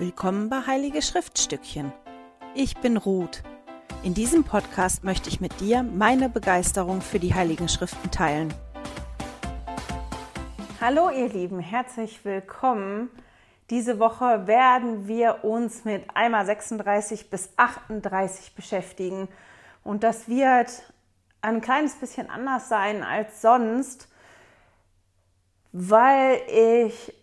Willkommen bei Heilige Schriftstückchen. Ich bin Ruth. In diesem Podcast möchte ich mit dir meine Begeisterung für die Heiligen Schriften teilen. Hallo ihr Lieben, herzlich willkommen. Diese Woche werden wir uns mit einmal 36 bis 38 beschäftigen und das wird ein kleines bisschen anders sein als sonst, weil ich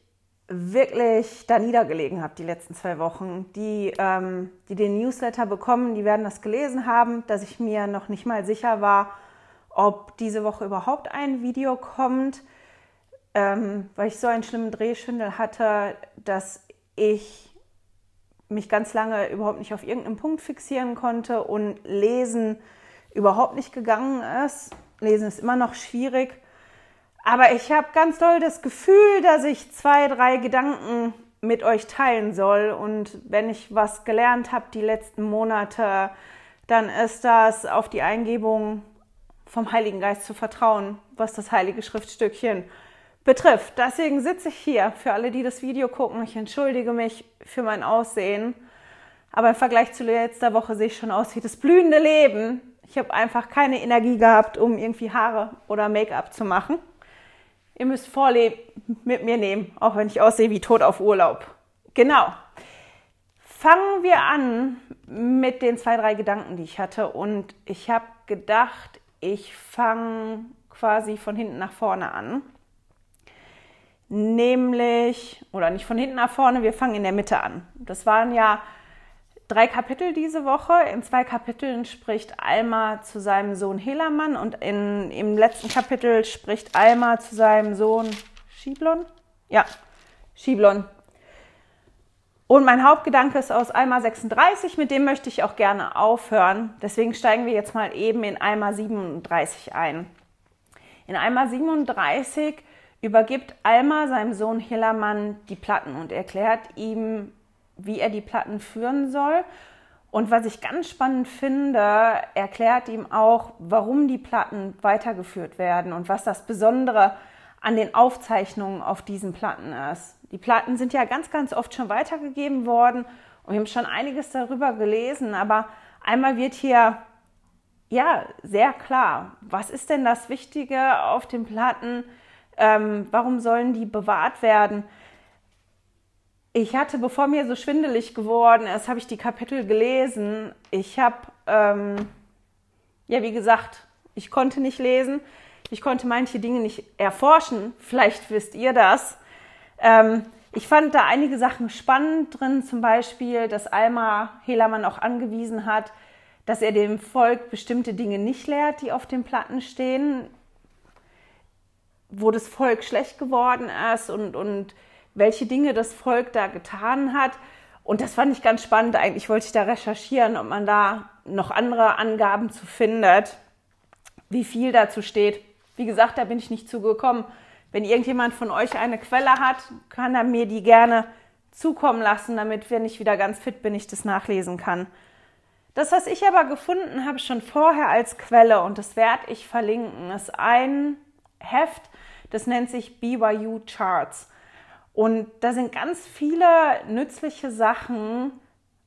wirklich da niedergelegen habe die letzten zwei Wochen. Die, ähm, die den Newsletter bekommen, die werden das gelesen haben, dass ich mir noch nicht mal sicher war, ob diese Woche überhaupt ein Video kommt, ähm, weil ich so einen schlimmen Drehschwindel hatte, dass ich mich ganz lange überhaupt nicht auf irgendeinen Punkt fixieren konnte und lesen überhaupt nicht gegangen ist. Lesen ist immer noch schwierig. Aber ich habe ganz doll das Gefühl, dass ich zwei, drei Gedanken mit euch teilen soll. Und wenn ich was gelernt habe die letzten Monate, dann ist das auf die Eingebung vom Heiligen Geist zu vertrauen, was das heilige Schriftstückchen betrifft. Deswegen sitze ich hier für alle, die das Video gucken. Ich entschuldige mich für mein Aussehen. Aber im Vergleich zu letzter Woche sehe ich schon aus wie das blühende Leben. Ich habe einfach keine Energie gehabt, um irgendwie Haare oder Make-up zu machen. Ihr müsst Vorleben mit mir nehmen, auch wenn ich aussehe wie tot auf Urlaub. Genau. Fangen wir an mit den zwei, drei Gedanken, die ich hatte. Und ich habe gedacht, ich fange quasi von hinten nach vorne an. Nämlich, oder nicht von hinten nach vorne, wir fangen in der Mitte an. Das waren ja drei Kapitel diese Woche. In zwei Kapiteln spricht Alma zu seinem Sohn Helaman und in, im letzten Kapitel spricht Alma zu seinem Sohn Schiblon. Ja, Schiblon. Und mein Hauptgedanke ist aus Alma 36, mit dem möchte ich auch gerne aufhören. Deswegen steigen wir jetzt mal eben in Alma 37 ein. In Alma 37 übergibt Alma seinem Sohn Helaman die Platten und erklärt ihm, wie er die Platten führen soll. Und was ich ganz spannend finde, erklärt ihm auch, warum die Platten weitergeführt werden und was das Besondere an den Aufzeichnungen auf diesen Platten ist. Die Platten sind ja ganz, ganz oft schon weitergegeben worden und wir haben schon einiges darüber gelesen, aber einmal wird hier ja sehr klar, was ist denn das Wichtige auf den Platten? Ähm, warum sollen die bewahrt werden? Ich hatte, bevor mir so schwindelig geworden ist, habe ich die Kapitel gelesen. Ich habe, ähm, ja, wie gesagt, ich konnte nicht lesen. Ich konnte manche Dinge nicht erforschen. Vielleicht wisst ihr das. Ähm, ich fand da einige Sachen spannend drin, zum Beispiel, dass Alma Helamann auch angewiesen hat, dass er dem Volk bestimmte Dinge nicht lehrt, die auf den Platten stehen, wo das Volk schlecht geworden ist und, und welche Dinge das Volk da getan hat. Und das fand ich ganz spannend. Eigentlich wollte ich da recherchieren, ob man da noch andere Angaben zu findet, wie viel dazu steht. Wie gesagt, da bin ich nicht zugekommen. Wenn irgendjemand von euch eine Quelle hat, kann er mir die gerne zukommen lassen, damit, wenn ich wieder ganz fit bin, ich das nachlesen kann. Das, was ich aber gefunden habe, schon vorher als Quelle, und das werde ich verlinken, ist ein Heft, das nennt sich BYU Charts. Und da sind ganz viele nützliche Sachen.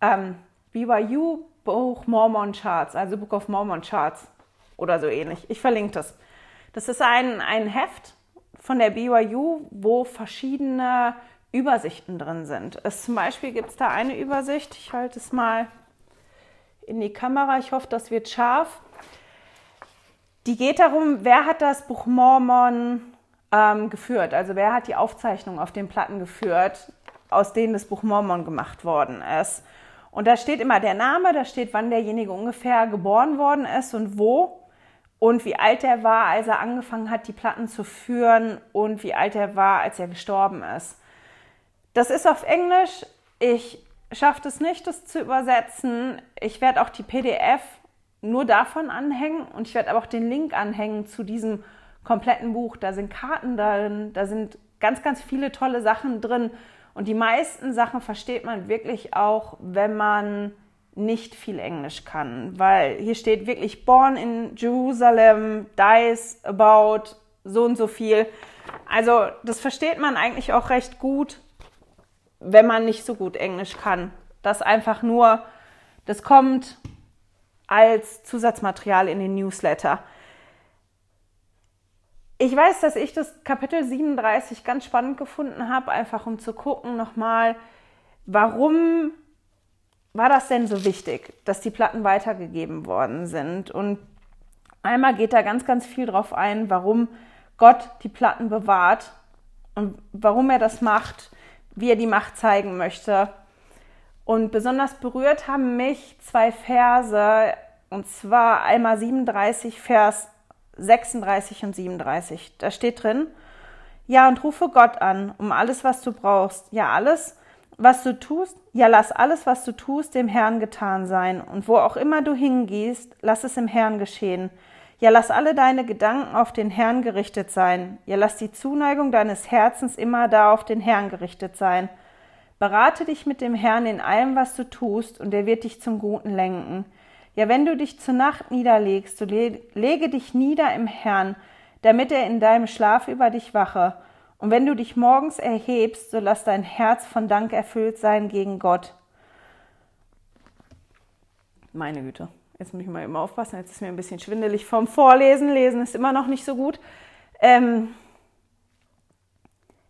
Ähm, BYU Buch Mormon Charts, also Book of Mormon Charts oder so ähnlich. Ich verlinke das. Das ist ein, ein Heft von der BYU, wo verschiedene Übersichten drin sind. Es, zum Beispiel gibt es da eine Übersicht, ich halte es mal in die Kamera, ich hoffe, das wird scharf. Die geht darum, wer hat das Buch Mormon ähm, geführt. Also wer hat die Aufzeichnung auf den Platten geführt, aus denen das Buch Mormon gemacht worden ist. Und da steht immer der Name, da steht, wann derjenige ungefähr geboren worden ist und wo und wie alt er war, als er angefangen hat, die Platten zu führen und wie alt er war, als er gestorben ist. Das ist auf Englisch. Ich schaffe es nicht, das zu übersetzen. Ich werde auch die PDF nur davon anhängen und ich werde aber auch den Link anhängen zu diesem kompletten Buch. Da sind Karten drin, da sind ganz, ganz viele tolle Sachen drin. Und die meisten Sachen versteht man wirklich auch, wenn man nicht viel Englisch kann, weil hier steht wirklich Born in Jerusalem, dies about so und so viel. Also das versteht man eigentlich auch recht gut. wenn man nicht so gut Englisch kann. Das einfach nur, das kommt als Zusatzmaterial in den Newsletter. Ich weiß, dass ich das Kapitel 37 ganz spannend gefunden habe, einfach um zu gucken nochmal, warum war das denn so wichtig, dass die Platten weitergegeben worden sind? Und einmal geht da ganz, ganz viel drauf ein, warum Gott die Platten bewahrt und warum er das macht, wie er die Macht zeigen möchte. Und besonders berührt haben mich zwei Verse, und zwar einmal 37, Vers 36 und 37. Da steht drin, ja, und rufe Gott an, um alles, was du brauchst. Ja, alles, was du tust, ja, lass alles, was du tust, dem Herrn getan sein. Und wo auch immer du hingehst, lass es im Herrn geschehen. Ja, lass alle deine Gedanken auf den Herrn gerichtet sein. Ja, lass die Zuneigung deines Herzens immer da auf den Herrn gerichtet sein. Berate dich mit dem Herrn in allem, was du tust, und er wird dich zum Guten lenken. Ja, wenn du dich zur Nacht niederlegst, so lege dich nieder im Herrn, damit er in deinem Schlaf über dich wache. Und wenn du dich morgens erhebst, so lass dein Herz von Dank erfüllt sein gegen Gott. Meine Güte, jetzt muss ich mal immer aufpassen, jetzt ist mir ein bisschen schwindelig vom Vorlesen. Lesen ist immer noch nicht so gut. Ähm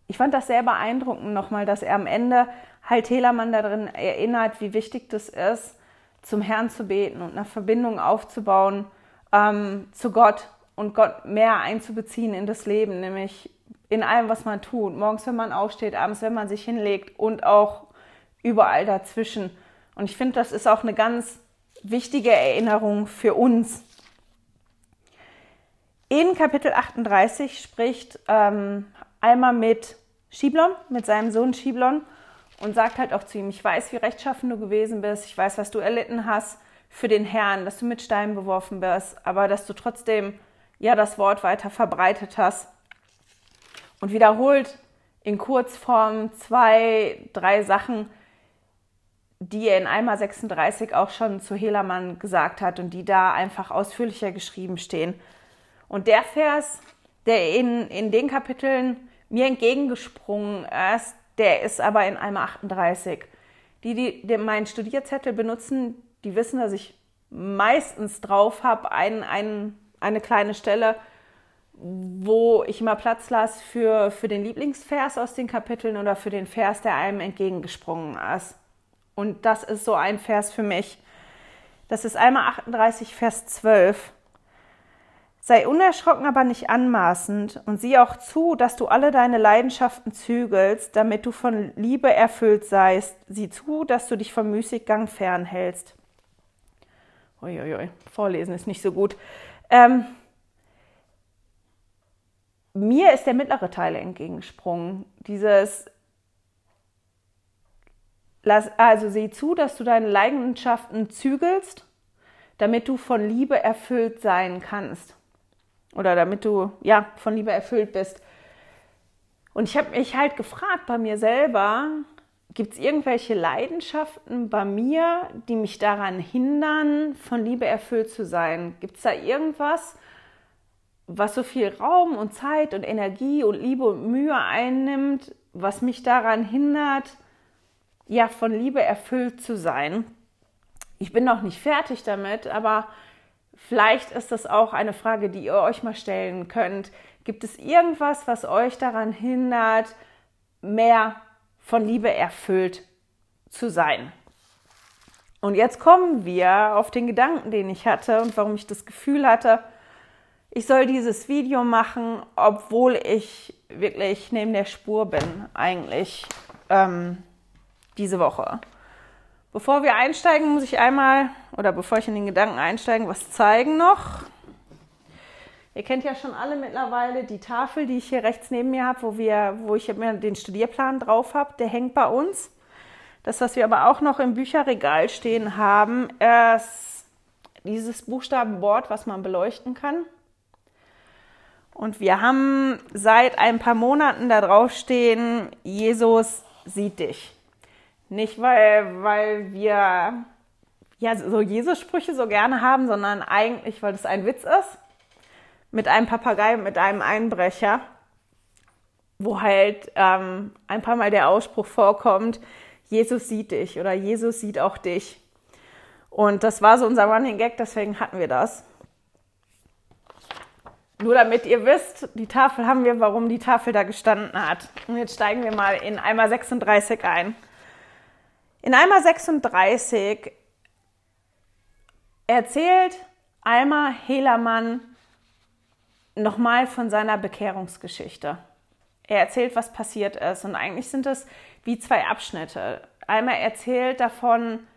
ich fand das sehr beeindruckend nochmal, dass er am Ende halt Helamann darin erinnert, wie wichtig das ist, zum Herrn zu beten und eine Verbindung aufzubauen ähm, zu Gott und Gott mehr einzubeziehen in das Leben, nämlich in allem, was man tut. Morgens, wenn man aufsteht, abends, wenn man sich hinlegt und auch überall dazwischen. Und ich finde, das ist auch eine ganz wichtige Erinnerung für uns. In Kapitel 38 spricht ähm, Alma mit Schiblon, mit seinem Sohn Schiblon und sagt halt auch zu ihm, ich weiß, wie rechtschaffen du gewesen bist, ich weiß, was du erlitten hast für den Herrn, dass du mit Steinen beworfen bist, aber dass du trotzdem ja das Wort weiter verbreitet hast und wiederholt in Kurzform zwei, drei Sachen, die er in Eimer 36 auch schon zu Helamann gesagt hat und die da einfach ausführlicher geschrieben stehen. Und der Vers, der in, in den Kapiteln mir entgegengesprungen ist, der ist aber in Alma 38. Die, die, die meinen Studierzettel benutzen, die wissen, dass ich meistens drauf habe, ein, ein, eine kleine Stelle, wo ich immer Platz lasse für, für den Lieblingsvers aus den Kapiteln oder für den Vers, der einem entgegengesprungen ist. Und das ist so ein Vers für mich. Das ist einmal 38, Vers 12. Sei unerschrocken, aber nicht anmaßend und sieh auch zu, dass du alle deine Leidenschaften zügelst, damit du von Liebe erfüllt seist. Sieh zu, dass du dich vom Müßiggang fernhältst. Uiuiui, vorlesen ist nicht so gut. Ähm, mir ist der mittlere Teil entgegengesprungen. Dieses, lass, also sieh zu, dass du deine Leidenschaften zügelst, damit du von Liebe erfüllt sein kannst oder damit du ja von Liebe erfüllt bist. Und ich habe mich halt gefragt bei mir selber, gibt es irgendwelche Leidenschaften bei mir, die mich daran hindern, von Liebe erfüllt zu sein? Gibt es da irgendwas, was so viel Raum und Zeit und Energie und Liebe und Mühe einnimmt, was mich daran hindert, ja, von Liebe erfüllt zu sein? Ich bin noch nicht fertig damit, aber Vielleicht ist das auch eine Frage, die ihr euch mal stellen könnt. Gibt es irgendwas, was euch daran hindert, mehr von Liebe erfüllt zu sein? Und jetzt kommen wir auf den Gedanken, den ich hatte und warum ich das Gefühl hatte, ich soll dieses Video machen, obwohl ich wirklich neben der Spur bin, eigentlich ähm, diese Woche. Bevor wir einsteigen, muss ich einmal, oder bevor ich in den Gedanken einsteigen, was zeigen noch. Ihr kennt ja schon alle mittlerweile die Tafel, die ich hier rechts neben mir habe, wo, wo ich mir den Studierplan drauf habe. Der hängt bei uns. Das, was wir aber auch noch im Bücherregal stehen haben, ist dieses Buchstabenboard, was man beleuchten kann. Und wir haben seit ein paar Monaten da drauf stehen, Jesus sieht dich. Nicht, weil, weil wir ja so Jesus-Sprüche so gerne haben, sondern eigentlich, weil das ein Witz ist. Mit einem Papagei mit einem Einbrecher. wo halt ähm, ein paar Mal der Ausspruch vorkommt, Jesus sieht dich oder Jesus sieht auch dich. Und das war so unser Running Gag, deswegen hatten wir das. Nur damit ihr wisst, die Tafel haben wir, warum die Tafel da gestanden hat. Und jetzt steigen wir mal in Eimer 36 ein. In Eimer 36 erzählt Alma Helamann nochmal von seiner Bekehrungsgeschichte. Er erzählt, was passiert ist. Und eigentlich sind es wie zwei Abschnitte. Alma erzählt davon,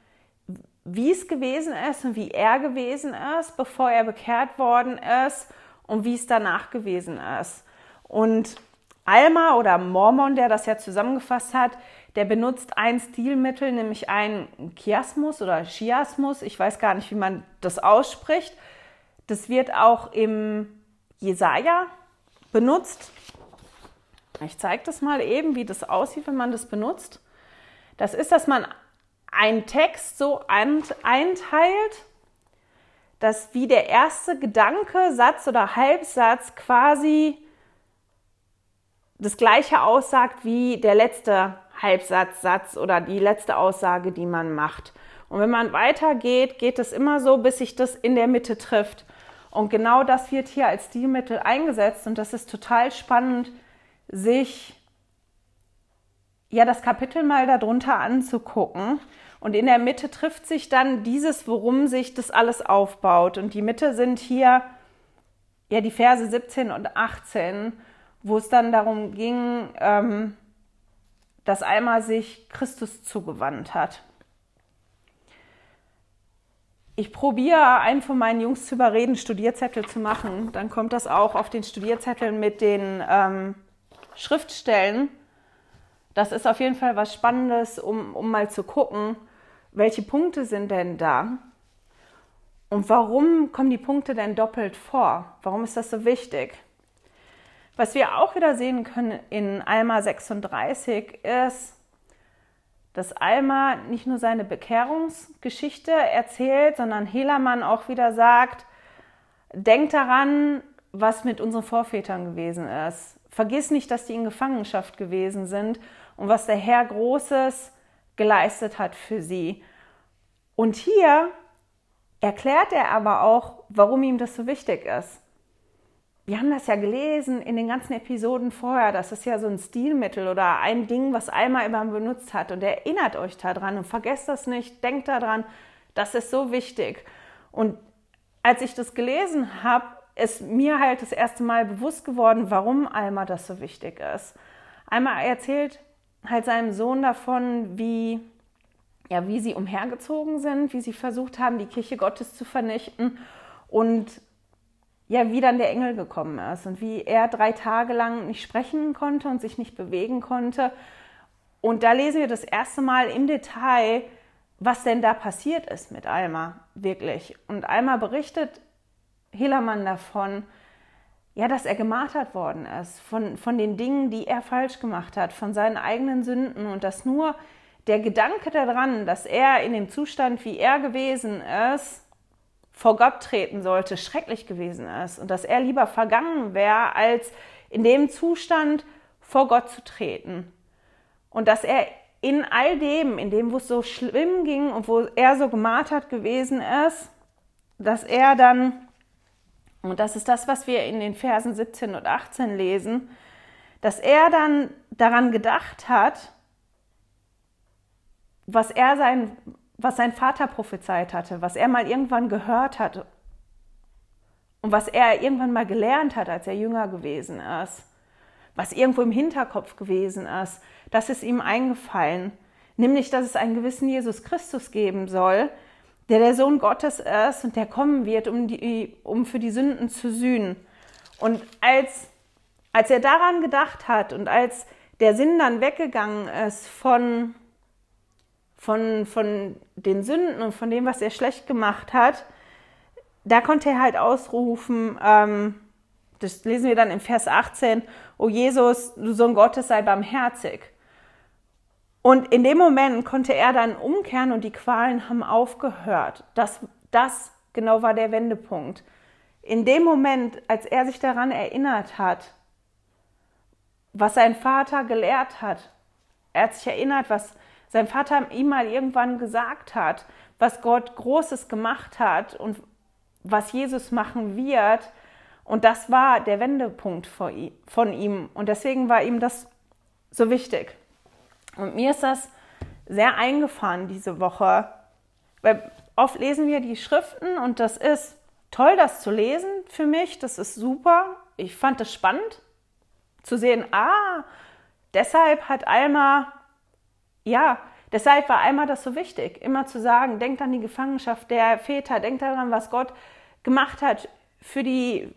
wie es gewesen ist und wie er gewesen ist, bevor er bekehrt worden ist und wie es danach gewesen ist. Und Alma oder Mormon, der das ja zusammengefasst hat, der benutzt ein Stilmittel, nämlich einen Chiasmus oder Chiasmus. Ich weiß gar nicht, wie man das ausspricht. Das wird auch im Jesaja benutzt. Ich zeige das mal eben, wie das aussieht, wenn man das benutzt. Das ist, dass man einen Text so einteilt, dass wie der erste Gedanke, Satz oder Halbsatz quasi das gleiche aussagt wie der letzte Halbsatz, Satz oder die letzte Aussage, die man macht. Und wenn man weitergeht, geht es immer so, bis sich das in der Mitte trifft. Und genau das wird hier als Stilmittel eingesetzt und das ist total spannend, sich ja das Kapitel mal darunter anzugucken. Und in der Mitte trifft sich dann dieses, worum sich das alles aufbaut. Und die Mitte sind hier ja die Verse 17 und 18, wo es dann darum ging, ähm, dass Alma sich Christus zugewandt hat. Ich probiere, einen von meinen Jungs zu überreden, Studierzettel zu machen. Dann kommt das auch auf den Studierzetteln mit den ähm, Schriftstellen. Das ist auf jeden Fall was Spannendes, um, um mal zu gucken, welche Punkte sind denn da und warum kommen die Punkte denn doppelt vor? Warum ist das so wichtig? Was wir auch wieder sehen können in Alma 36 ist, dass Alma nicht nur seine Bekehrungsgeschichte erzählt, sondern Helamann auch wieder sagt, denkt daran, was mit unseren Vorvätern gewesen ist. Vergiss nicht, dass die in Gefangenschaft gewesen sind und was der Herr Großes geleistet hat für sie. Und hier erklärt er aber auch, warum ihm das so wichtig ist. Wir haben das ja gelesen in den ganzen Episoden vorher. Das ist ja so ein Stilmittel oder ein Ding, was einmal immer benutzt hat. Und erinnert euch daran und vergesst das nicht. Denkt daran, das ist so wichtig. Und als ich das gelesen habe, ist mir halt das erste Mal bewusst geworden, warum Alma das so wichtig ist. Alma erzählt halt seinem Sohn davon, wie, ja, wie sie umhergezogen sind, wie sie versucht haben, die Kirche Gottes zu vernichten und ja, wie dann der Engel gekommen ist und wie er drei Tage lang nicht sprechen konnte und sich nicht bewegen konnte. Und da lesen wir das erste Mal im Detail, was denn da passiert ist mit Alma, wirklich. Und Alma berichtet Helamann davon, ja, dass er gemartert worden ist von, von den Dingen, die er falsch gemacht hat, von seinen eigenen Sünden und dass nur der Gedanke daran, dass er in dem Zustand, wie er gewesen ist, vor Gott treten sollte, schrecklich gewesen ist und dass er lieber vergangen wäre, als in dem Zustand vor Gott zu treten. Und dass er in all dem, in dem, wo es so schlimm ging und wo er so gemartert gewesen ist, dass er dann und das ist das, was wir in den Versen 17 und 18 lesen, dass er dann daran gedacht hat, was er sein, was sein Vater prophezeit hatte, was er mal irgendwann gehört hat und was er irgendwann mal gelernt hat, als er jünger gewesen ist, was irgendwo im Hinterkopf gewesen ist, das ist ihm eingefallen, nämlich, dass es einen gewissen Jesus Christus geben soll, der der Sohn Gottes ist und der kommen wird, um, die, um für die Sünden zu sühnen. Und als, als er daran gedacht hat und als der Sinn dann weggegangen ist von, von, von den Sünden und von dem, was er schlecht gemacht hat, da konnte er halt ausrufen, ähm, das lesen wir dann im Vers 18, O Jesus, du Sohn Gottes, sei barmherzig. Und in dem Moment konnte er dann umkehren und die Qualen haben aufgehört. Das, das genau war der Wendepunkt. In dem Moment, als er sich daran erinnert hat, was sein Vater gelehrt hat. Er hat sich erinnert, was sein Vater ihm mal irgendwann gesagt hat, was Gott Großes gemacht hat und was Jesus machen wird. Und das war der Wendepunkt von ihm. Und deswegen war ihm das so wichtig. Und mir ist das sehr eingefahren diese Woche, weil oft lesen wir die Schriften und das ist toll, das zu lesen für mich. Das ist super. Ich fand es spannend zu sehen, ah, deshalb hat Alma, ja, deshalb war Alma das so wichtig, immer zu sagen, denkt an die Gefangenschaft der Väter, denkt daran, was Gott gemacht hat für die,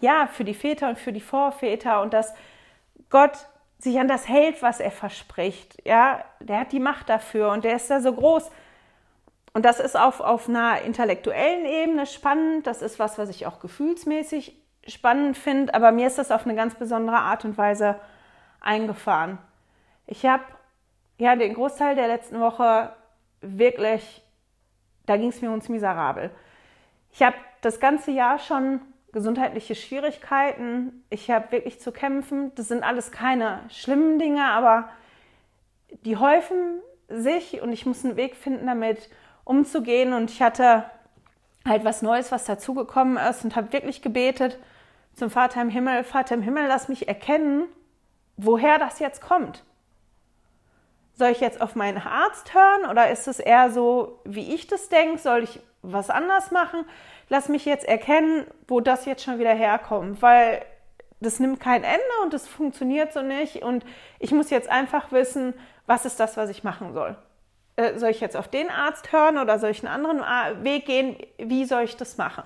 ja, für die Väter und für die Vorväter und dass Gott sich an das hält, was er verspricht. Ja, der hat die Macht dafür und der ist da so groß. Und das ist auf, auf einer intellektuellen Ebene spannend. Das ist was, was ich auch gefühlsmäßig spannend finde. Aber mir ist das auf eine ganz besondere Art und Weise eingefahren. Ich habe ja den Großteil der letzten Woche wirklich, da ging es mir uns miserabel. Ich habe das ganze Jahr schon gesundheitliche Schwierigkeiten. Ich habe wirklich zu kämpfen. Das sind alles keine schlimmen Dinge, aber die häufen sich und ich muss einen Weg finden, damit umzugehen. Und ich hatte halt was Neues, was dazugekommen ist und habe wirklich gebetet zum Vater im Himmel, Vater im Himmel, lass mich erkennen, woher das jetzt kommt. Soll ich jetzt auf meinen Arzt hören oder ist es eher so, wie ich das denke? Soll ich was anders machen? lass mich jetzt erkennen, wo das jetzt schon wieder herkommt, weil das nimmt kein Ende und das funktioniert so nicht und ich muss jetzt einfach wissen, was ist das, was ich machen soll. Äh, soll ich jetzt auf den Arzt hören oder soll ich einen anderen Weg gehen? Wie soll ich das machen?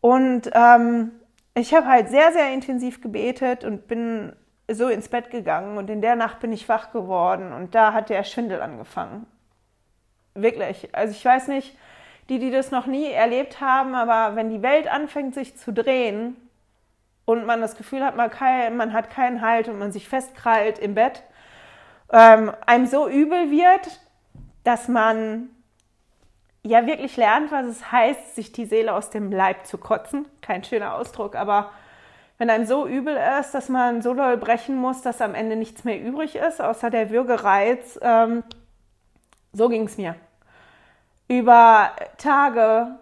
Und ähm, ich habe halt sehr, sehr intensiv gebetet und bin so ins Bett gegangen und in der Nacht bin ich wach geworden und da hat der Schwindel angefangen. Wirklich. Also ich weiß nicht, die, die das noch nie erlebt haben, aber wenn die Welt anfängt sich zu drehen und man das Gefühl hat, man, kein, man hat keinen Halt und man sich festkrallt im Bett, ähm, einem so übel wird, dass man ja wirklich lernt, was es heißt, sich die Seele aus dem Leib zu kotzen. Kein schöner Ausdruck, aber wenn einem so übel ist, dass man so doll brechen muss, dass am Ende nichts mehr übrig ist, außer der Würgereiz, ähm, so ging es mir über Tage.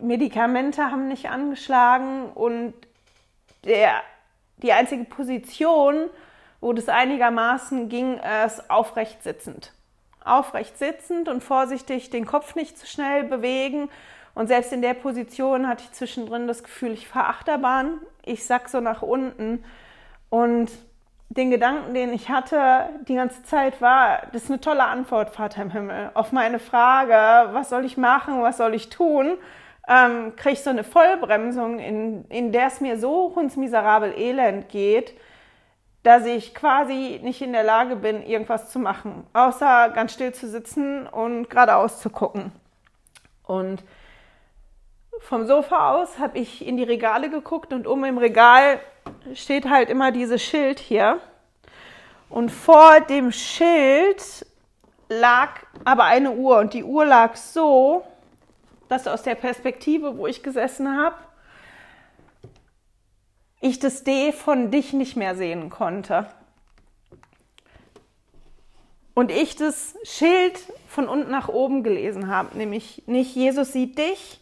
Medikamente haben nicht angeschlagen und der, die einzige Position, wo das einigermaßen ging, ist aufrecht sitzend. Aufrecht sitzend und vorsichtig den Kopf nicht zu schnell bewegen. Und selbst in der Position hatte ich zwischendrin das Gefühl, ich fahre Achterbahn. Ich sack so nach unten. Und den Gedanken, den ich hatte die ganze Zeit, war, das ist eine tolle Antwort, Vater im Himmel, auf meine Frage, was soll ich machen, was soll ich tun, ähm, kriege ich so eine Vollbremsung, in, in der es mir so hundsmiserabel elend geht, dass ich quasi nicht in der Lage bin, irgendwas zu machen, außer ganz still zu sitzen und geradeaus zu gucken. Und vom Sofa aus habe ich in die Regale geguckt und oben im Regal steht halt immer dieses Schild hier. Und vor dem Schild lag aber eine Uhr und die Uhr lag so, dass aus der Perspektive, wo ich gesessen habe, ich das D von dich nicht mehr sehen konnte. Und ich das Schild von unten nach oben gelesen habe, nämlich nicht Jesus sieht dich,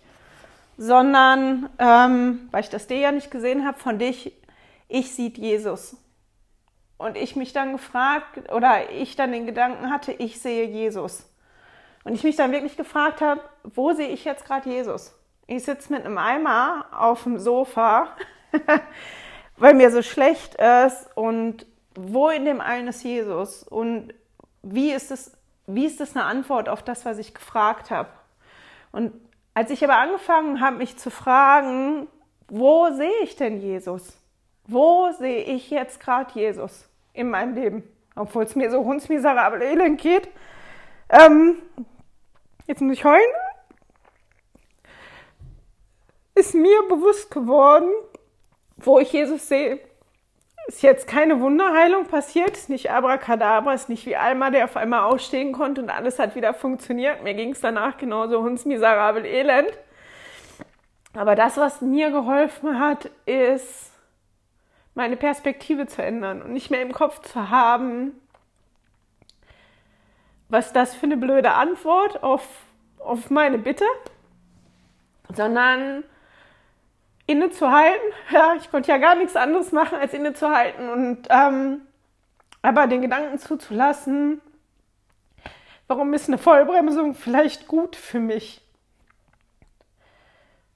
sondern, ähm, weil ich das D ja nicht gesehen habe, von dich, ich sieht Jesus. Und ich mich dann gefragt, oder ich dann den Gedanken hatte, ich sehe Jesus. Und ich mich dann wirklich gefragt habe, wo sehe ich jetzt gerade Jesus? Ich sitze mit einem Eimer auf dem Sofa, weil mir so schlecht ist. Und wo in dem einen ist Jesus? Und wie ist es, wie ist das eine Antwort auf das, was ich gefragt habe? Und als ich aber angefangen habe, mich zu fragen, wo sehe ich denn Jesus? Wo sehe ich jetzt gerade Jesus in meinem Leben? Obwohl es mir so hundsmiserabel elend geht. Ähm, jetzt muss ich heulen. Ist mir bewusst geworden, wo ich Jesus sehe ist jetzt keine Wunderheilung passiert, ist nicht Abracadabra, ist nicht wie Alma, der auf einmal ausstehen konnte und alles hat wieder funktioniert. Mir ging es danach genauso hundsmiserabel elend. Aber das, was mir geholfen hat, ist meine Perspektive zu ändern und nicht mehr im Kopf zu haben, was das für eine blöde Antwort auf, auf meine Bitte, sondern innezuhalten. Ja, ich konnte ja gar nichts anderes machen, als innezuhalten und ähm, aber den Gedanken zuzulassen, warum ist eine Vollbremsung vielleicht gut für mich?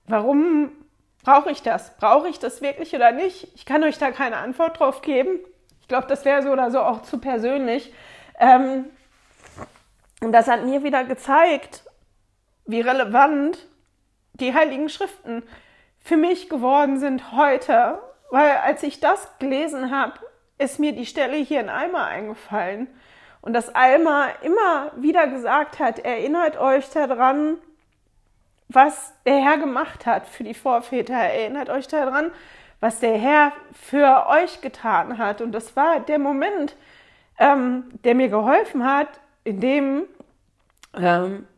Warum brauche ich das? Brauche ich das wirklich oder nicht? Ich kann euch da keine Antwort drauf geben. Ich glaube, das wäre so oder so auch zu persönlich. Ähm, und das hat mir wieder gezeigt, wie relevant die Heiligen Schriften für mich geworden sind heute. Weil als ich das gelesen habe, ist mir die Stelle hier in Alma eingefallen. Und dass Alma immer wieder gesagt hat, erinnert euch daran, was der Herr gemacht hat für die Vorväter. Erinnert euch daran, was der Herr für euch getan hat. Und das war der Moment, ähm, der mir geholfen hat, in dem ähm,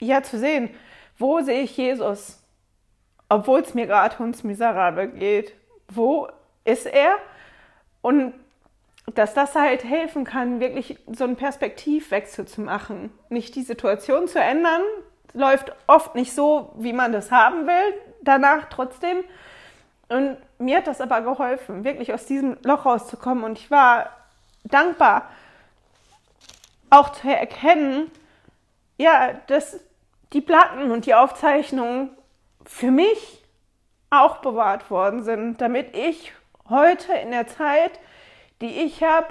ja zu sehen, wo sehe ich Jesus, obwohl es mir gerade hundsmiserabel geht. Wo ist er? Und dass das halt helfen kann, wirklich so einen Perspektivwechsel zu machen. Nicht die Situation zu ändern, läuft oft nicht so, wie man das haben will, danach trotzdem. Und mir hat das aber geholfen, wirklich aus diesem Loch rauszukommen. Und ich war dankbar, auch zu erkennen, ja, dass die Platten und die Aufzeichnungen für mich auch bewahrt worden sind, damit ich heute in der Zeit, die ich habe,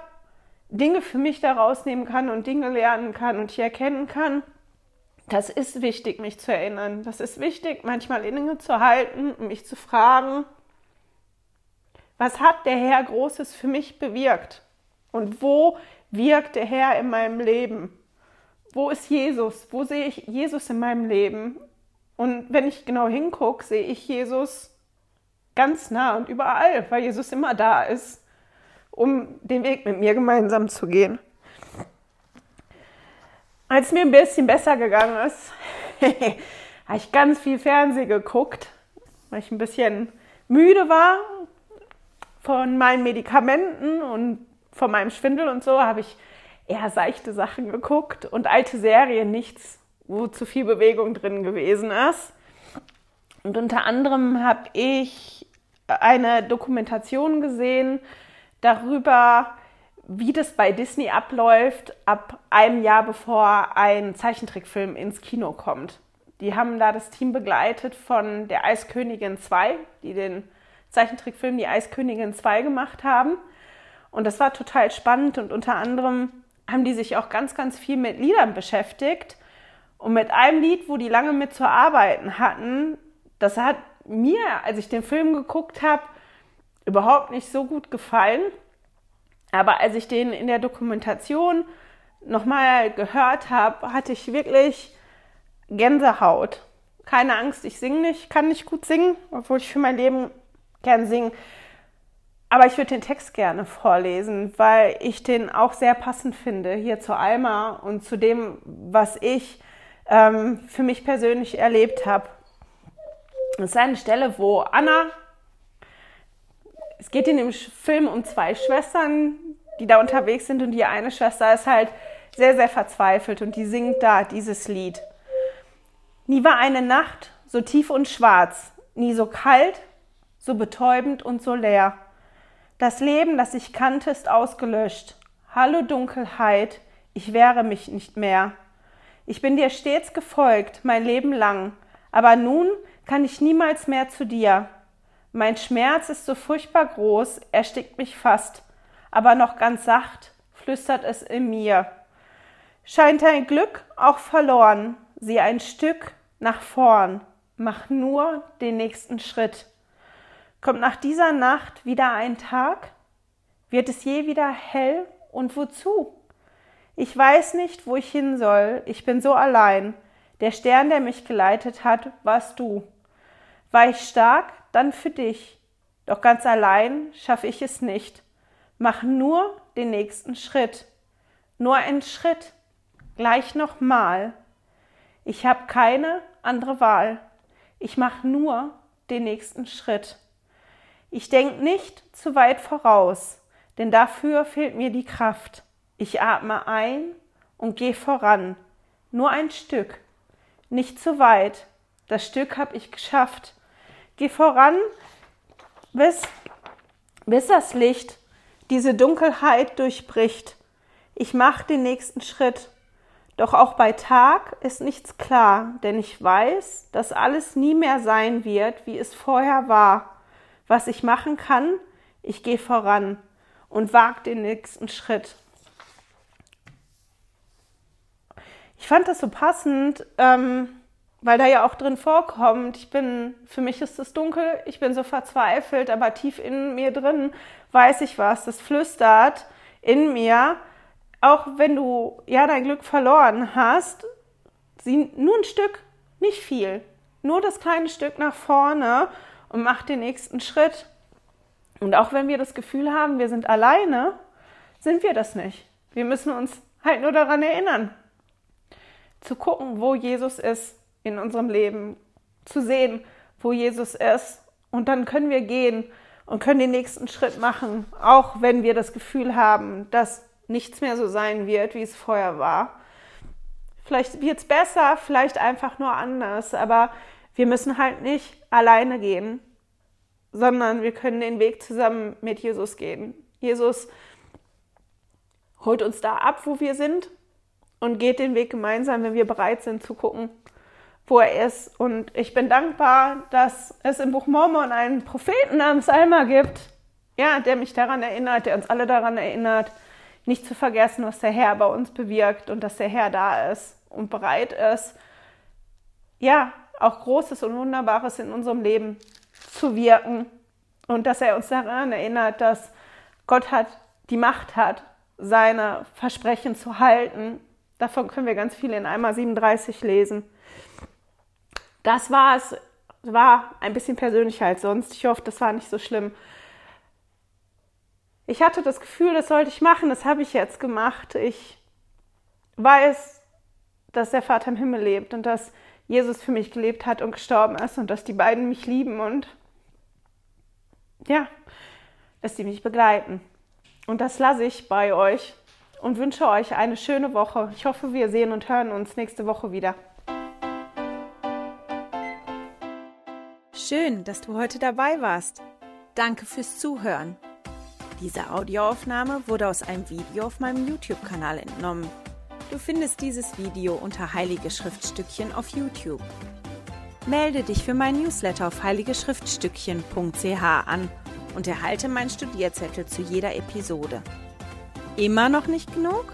Dinge für mich da rausnehmen kann und Dinge lernen kann und ich erkennen kann, das ist wichtig, mich zu erinnern. Das ist wichtig, manchmal Dinge zu halten und mich zu fragen, was hat der Herr Großes für mich bewirkt? Und wo wirkt der Herr in meinem Leben? Wo ist Jesus? Wo sehe ich Jesus in meinem Leben? Und wenn ich genau hingucke, sehe ich Jesus ganz nah und überall, weil Jesus immer da ist, um den Weg mit mir gemeinsam zu gehen. Als mir ein bisschen besser gegangen ist, habe ich ganz viel Fernsehen geguckt, weil ich ein bisschen müde war von meinen Medikamenten und von meinem Schwindel und so, habe ich eher seichte Sachen geguckt und alte Serien, nichts, wo zu viel Bewegung drin gewesen ist. Und unter anderem habe ich eine Dokumentation gesehen darüber, wie das bei Disney abläuft, ab einem Jahr bevor ein Zeichentrickfilm ins Kino kommt. Die haben da das Team begleitet von der Eiskönigin 2, die den Zeichentrickfilm Die Eiskönigin 2 gemacht haben. Und das war total spannend und unter anderem haben die sich auch ganz, ganz viel mit Liedern beschäftigt. Und mit einem Lied, wo die lange mit zu arbeiten hatten, das hat mir, als ich den Film geguckt habe, überhaupt nicht so gut gefallen. Aber als ich den in der Dokumentation nochmal gehört habe, hatte ich wirklich Gänsehaut. Keine Angst, ich singe nicht, kann nicht gut singen, obwohl ich für mein Leben gern singe. Aber ich würde den Text gerne vorlesen, weil ich den auch sehr passend finde, hier zu Alma und zu dem, was ich ähm, für mich persönlich erlebt habe. Das ist eine Stelle, wo Anna, es geht in dem Film um zwei Schwestern, die da unterwegs sind und die eine Schwester ist halt sehr, sehr verzweifelt und die singt da dieses Lied. Nie war eine Nacht so tief und schwarz, nie so kalt, so betäubend und so leer. Das Leben, das ich kannte, ist ausgelöscht. Hallo Dunkelheit, ich wehre mich nicht mehr. Ich bin dir stets gefolgt, mein Leben lang, aber nun kann ich niemals mehr zu dir. Mein Schmerz ist so furchtbar groß, er stickt mich fast, aber noch ganz sacht flüstert es in mir. Scheint dein Glück auch verloren, sieh ein Stück nach vorn, mach nur den nächsten Schritt. Kommt nach dieser Nacht wieder ein Tag? Wird es je wieder hell und wozu? Ich weiß nicht, wo ich hin soll, ich bin so allein. Der Stern, der mich geleitet hat, warst du. War ich stark, dann für dich. Doch ganz allein schaffe ich es nicht. Mach nur den nächsten Schritt. Nur einen Schritt. Gleich nochmal. Ich habe keine andere Wahl. Ich mache nur den nächsten Schritt. Ich denke nicht zu weit voraus, denn dafür fehlt mir die Kraft. Ich atme ein und gehe voran. Nur ein Stück, nicht zu weit. Das Stück habe ich geschafft. Geh voran, bis, bis das Licht diese Dunkelheit durchbricht. Ich mache den nächsten Schritt. Doch auch bei Tag ist nichts klar, denn ich weiß, dass alles nie mehr sein wird, wie es vorher war. Was ich machen kann, ich gehe voran und wage den nächsten Schritt. Ich fand das so passend, ähm, weil da ja auch drin vorkommt, ich bin, für mich ist es dunkel, ich bin so verzweifelt, aber tief in mir drin weiß ich was, das flüstert in mir, auch wenn du ja dein Glück verloren hast, sie nur ein Stück, nicht viel, nur das kleine Stück nach vorne und mach den nächsten Schritt. Und auch wenn wir das Gefühl haben, wir sind alleine, sind wir das nicht. Wir müssen uns halt nur daran erinnern, zu gucken, wo Jesus ist in unserem Leben, zu sehen, wo Jesus ist. Und dann können wir gehen und können den nächsten Schritt machen, auch wenn wir das Gefühl haben, dass nichts mehr so sein wird, wie es vorher war. Vielleicht wird es besser, vielleicht einfach nur anders, aber wir müssen halt nicht alleine gehen, sondern wir können den Weg zusammen mit Jesus gehen. Jesus holt uns da ab, wo wir sind und geht den Weg gemeinsam, wenn wir bereit sind zu gucken, wo er ist. Und ich bin dankbar, dass es im Buch Mormon einen Propheten namens Alma gibt, ja, der mich daran erinnert, der uns alle daran erinnert, nicht zu vergessen, was der Herr bei uns bewirkt und dass der Herr da ist und bereit ist, ja, auch Großes und Wunderbares in unserem Leben zu wirken und dass er uns daran erinnert, dass Gott hat, die Macht hat, seine Versprechen zu halten. Davon können wir ganz viel in einmal 37 lesen. Das war es. War ein bisschen persönlicher als sonst. Ich hoffe, das war nicht so schlimm. Ich hatte das Gefühl, das sollte ich machen, das habe ich jetzt gemacht. Ich weiß, dass der Vater im Himmel lebt und dass Jesus für mich gelebt hat und gestorben ist und dass die beiden mich lieben und ja, dass sie mich begleiten. Und das lasse ich bei euch und wünsche euch eine schöne Woche. Ich hoffe, wir sehen und hören uns nächste Woche wieder. Schön, dass du heute dabei warst. Danke fürs Zuhören. Diese Audioaufnahme wurde aus einem Video auf meinem YouTube-Kanal entnommen. Du findest dieses Video unter Heilige Schriftstückchen auf YouTube. Melde dich für mein Newsletter auf heiligeschriftstückchen.ch an und erhalte meinen Studierzettel zu jeder Episode. Immer noch nicht genug?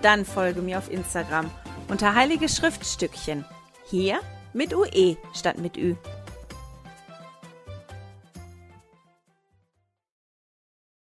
Dann folge mir auf Instagram unter Heilige Schriftstückchen. Hier mit UE statt mit Ü.